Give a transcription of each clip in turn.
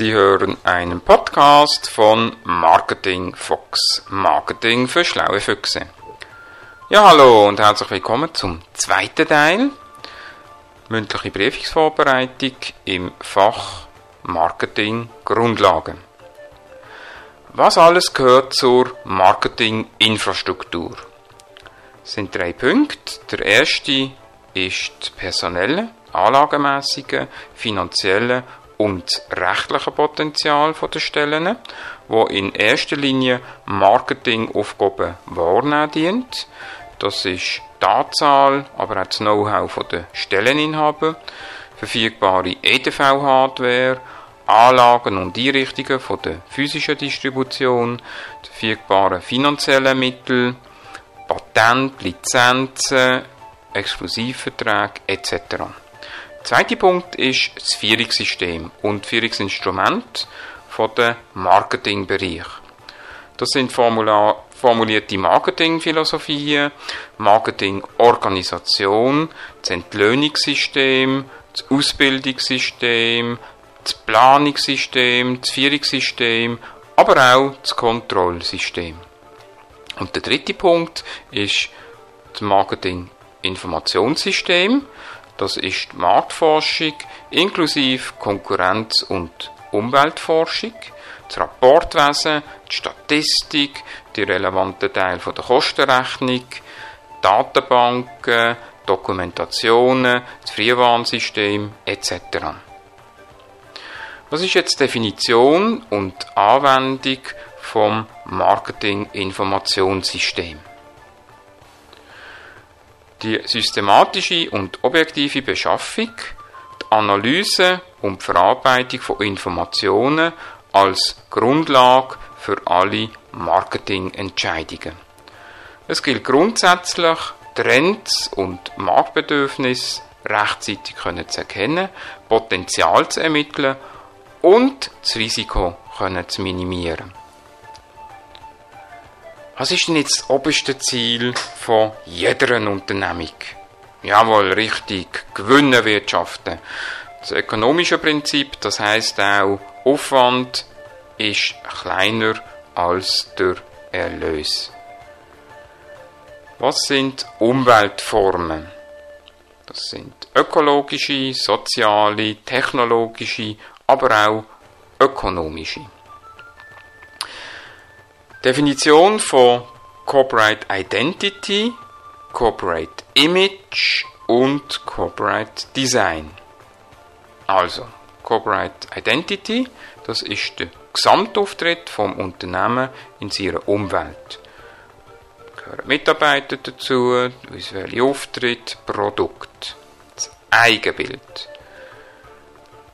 Sie hören einen Podcast von Marketing Fox, Marketing für schlaue Füchse. Ja, hallo und herzlich willkommen zum zweiten Teil, mündliche Prüfungsvorbereitung im Fach Marketing Grundlagen. Was alles gehört zur Marketinginfrastruktur? Es sind drei Punkte. Der erste ist das personelle, anlagemäßige, finanzielle und rechtliche Potenzial der Stellen, wo in erster Linie Marketingaufgaben wahrnehmen dient. Das ist die Anzahl, aber auch das Know-how der Stelleninhaber, verfügbare EDV-Hardware, Anlagen und Einrichtungen von der physischen Distribution, verfügbare finanzielle Mittel, Patent, Lizenzen, Exklusivverträge etc. Zweite Punkt ist das Führungssystem und Führungsinstrument von der Marketingbereich. Das sind Formular formulierte Marketingphilosophien, Marketingorganisation, das Entlöhnungssystem, das Ausbildungssystem, das Planungssystem, das Führungssystem, aber auch das Kontrollsystem. Und der dritte Punkt ist das Marketing-Informationssystem. Das ist Marktforschung inklusive Konkurrenz- und Umweltforschung, das Rapportwesen, die Statistik, die relevanten Teile der Kostenrechnung, Datenbanken, Dokumentationen, das Frühwarnsystem etc. Was ist jetzt Definition und Anwendung vom Marketing-Informationssystem? Die systematische und objektive Beschaffung, die Analyse und die Verarbeitung von Informationen als Grundlage für alle Marketingentscheidungen. Es gilt grundsätzlich, Trends und Marktbedürfnisse rechtzeitig zu erkennen, Potenzial zu ermitteln und das Risiko können zu minimieren. Was ist denn jetzt das oberste Ziel von jeder Unternehmung? Jawohl, richtig, Gewinne wirtschaften. Das ökonomische Prinzip, das heißt auch, Aufwand ist kleiner als der Erlös. Was sind Umweltformen? Das sind ökologische, soziale, technologische, aber auch ökonomische. Definition von Corporate Identity, Corporate Image und Corporate Design. Also, Corporate Identity, das ist der Gesamtauftritt vom Unternehmen in seiner Umwelt. Da gehören Mitarbeiter dazu, visuelle Auftritt, Produkt, das Eigenbild.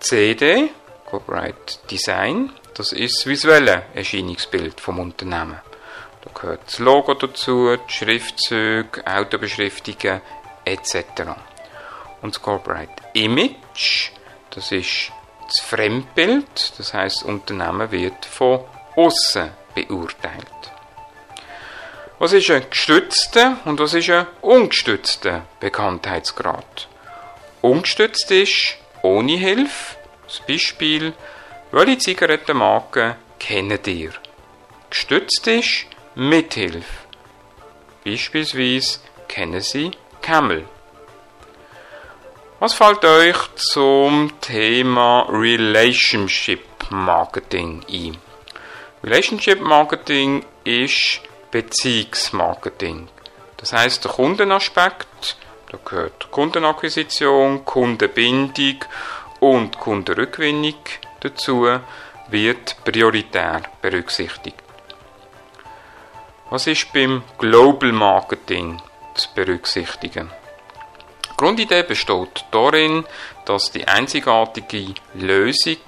CD, Corporate Design, das ist das visuelle Erscheinungsbild vom Unternehmen. Da gehört das Logo dazu, die Schriftzüge, Autobeschriftungen etc. Und das Corporate Image, das ist das Fremdbild, das heißt, das Unternehmen wird von außen beurteilt. Was ist ein gestützter und was ist ein ungestützter Bekanntheitsgrad? Ungestützt ist ohne Hilfe, das Beispiel, welche Zigarettenmarke kennt ihr? Gestützt ist mit Hilfe. Beispielsweise kennen Sie Camel. Was fällt euch zum Thema Relationship Marketing ein? Relationship Marketing ist Beziehungsmarketing. Das heißt, der Kundenaspekt, da gehört Kundenakquisition, Kundenbindung und Kundenrückgewinnung dazu, wird prioritär berücksichtigt. Was ist beim Global Marketing zu berücksichtigen? Die Grundidee besteht darin, dass die einzigartige Lösung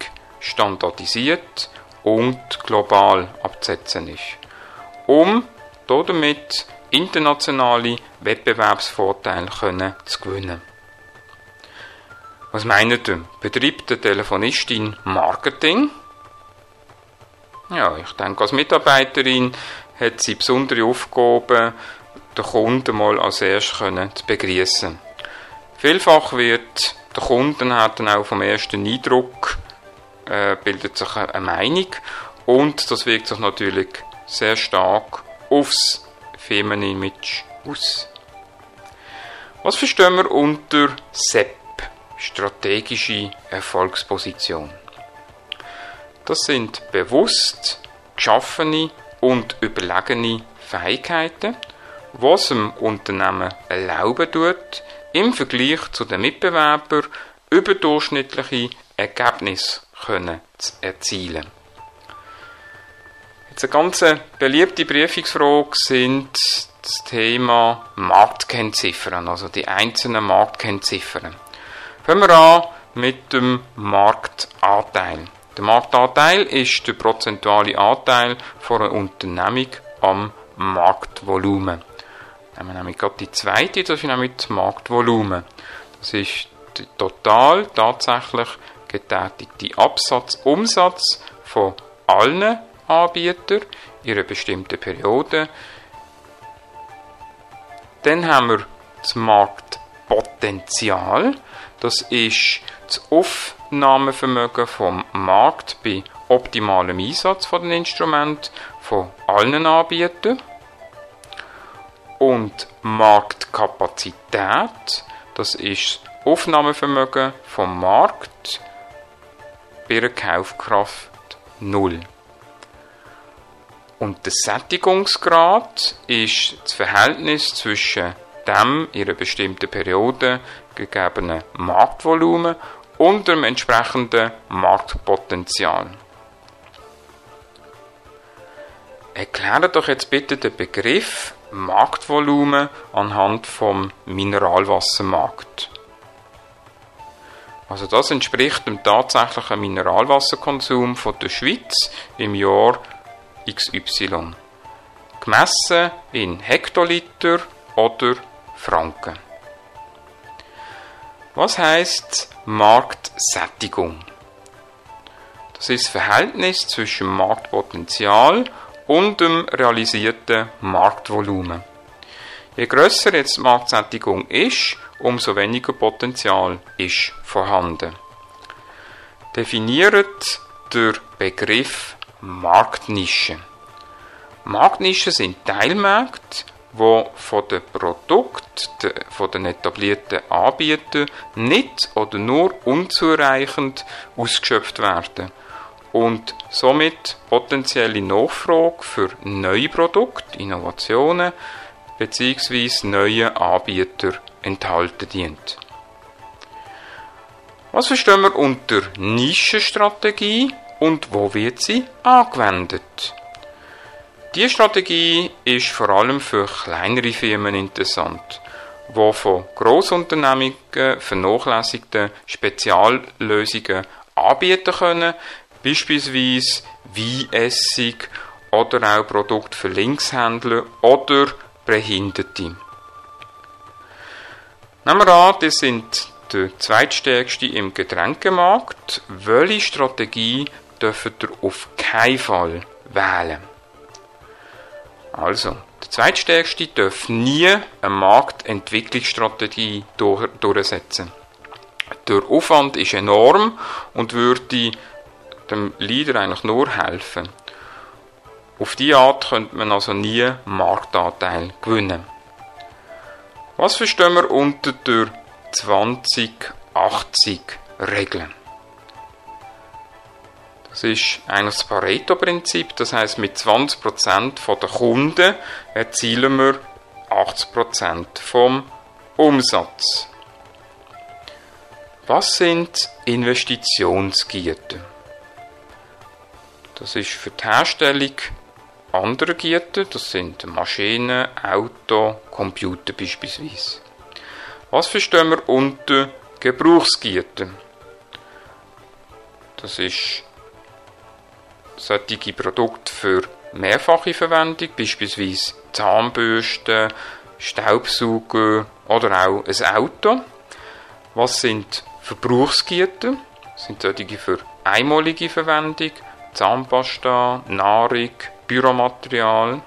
standardisiert und global abzusetzen ist, um damit internationale Wettbewerbsvorteile zu gewinnen. Was meint ihr? Betreibt der Telefonistin Marketing? Ja, ich denke, als Mitarbeiterin hat sie besondere Aufgaben, den Kunden mal als erstes zu begrüßen. Vielfach wird der Kunden hat dann auch vom ersten Eindruck äh, bildet sich eine Meinung und das wirkt sich natürlich sehr stark aufs Firmenimage aus. Was verstehen wir unter SEP, strategische Erfolgsposition? Das sind bewusst geschaffene und überlegene Fähigkeiten, was dem Unternehmen erlauben tut, im Vergleich zu den Mitbewerbern überdurchschnittliche Ergebnisse können zu erzielen. Jetzt eine ganz beliebte Prüfungsfrage sind das Thema Marktkennziffern, also die einzelnen Marktkennziffern. Fangen wir an mit dem Marktanteil. Der Marktanteil ist der prozentuale Anteil von einer Unternehmung am Marktvolumen. Nehmen wir nämlich gerade die zweite, das ist nämlich das Marktvolumen. Das ist der total tatsächlich getätigte Absatzumsatz von allen Anbietern in einer bestimmten Periode. Dann haben wir das Marktpotenzial. Das ist das Aufnahmevermögen vom Markt bei optimalem Einsatz von den Instrumenten von allen Anbietern und Marktkapazität, das ist das Aufnahmevermögen vom Markt bei einer Kaufkraft 0. Und der Sättigungsgrad ist das Verhältnis zwischen dem in einer bestimmten Periode gegebenen Marktvolumen und dem entsprechenden Marktpotenzial. Erkläre doch jetzt bitte den Begriff Marktvolumen anhand vom Mineralwassermarkt. Also das entspricht dem tatsächlichen Mineralwasserkonsum von der Schweiz im Jahr XY. Gemessen in Hektoliter oder Franken. Was heißt Marktsättigung? Das ist das Verhältnis zwischen Marktpotenzial und dem realisierten Marktvolumen. Je grösser jetzt die Marktsättigung ist, umso weniger Potenzial ist vorhanden. Definiert der Begriff Marktnische. Marktnischen sind Teilmärkte, wo von den Produkten von den etablierten Anbietern nicht oder nur unzureichend ausgeschöpft werden und somit potenzielle Nachfrage für neue Produkte, Innovationen bzw. neue Anbieter enthalten dient. Was verstehen wir unter Nischenstrategie und wo wird sie angewendet? Diese Strategie ist vor allem für kleinere Firmen interessant, wo von Grossunternehmungen vernachlässigte Speziallösungen anbieten können, beispielsweise Weinessig oder auch Produkte für Linkshändler oder Behinderte. Nehmen wir an, die sind der zweitstärkste im Getränkemarkt. Welche Strategie dürft ihr auf keinen Fall wählen? Also, der zweitstärkste darf nie eine Marktentwicklungsstrategie durch, durchsetzen. Der Aufwand ist enorm und würde dem Leader eigentlich nur helfen. Auf diese Art könnte man also nie Marktanteil gewinnen. Was verstehen wir unter der 20-80-Regel? Das ist eigentlich das Pareto-Prinzip, das heißt mit 20% der Kunden erzielen wir 80% vom Umsatz. Was sind Investitionsgieten? Das ist für die Herstellung anderer Gieten, das sind Maschinen, Auto, Computer beispielsweise. Was verstehen wir unter Gebrauchsgieten? Das ist solche Produkte für mehrfache Verwendung, beispielsweise Zahnbürsten, Staubsauger oder auch ein Auto. Was sind Verbrauchsgieten? Das sind solche für einmalige Verwendung, Zahnpasta, Nahrung, Büromaterial.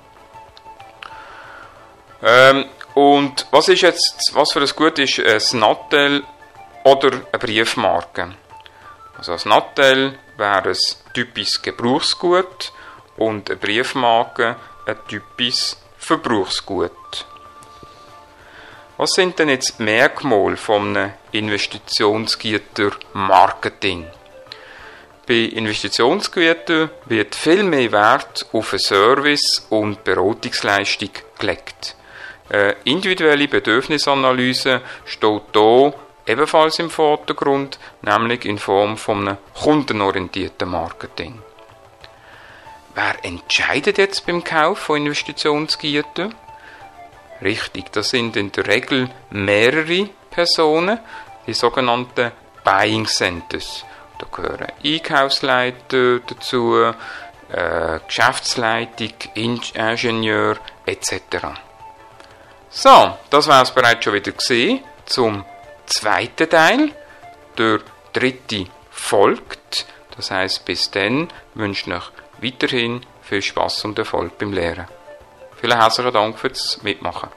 Ähm, und was ist jetzt, was für ein Gut ist ein Nattel oder eine Briefmarke? Also ein Nattel wäre ein typisches Gebrauchsgut und eine Briefmarke ein typisches Verbrauchsgut. Was sind denn jetzt Merkmale von einem Investitionsgüter-Marketing? Bei Investitionsgütern wird viel mehr Wert auf einen Service und Beratungsleistung gelegt. Eine individuelle Bedürfnisanalyse steht hier ebenfalls im Vordergrund, nämlich in Form von einem kundenorientierten Marketing. Wer entscheidet jetzt beim Kauf von Investitionsgütern? Richtig, das sind in der Regel mehrere Personen, die sogenannten Buying Centers. Da gehören Einkaufsleiter dazu, äh, Geschäftsleitung, Ingenieur etc. So, das war es bereits schon wieder gesehen zum zweiten Teil. Der dritte folgt. Das heißt, bis dann wünsche ich euch weiterhin viel Spaß und Erfolg beim Lehren. Vielen herzlichen Dank fürs Mitmachen.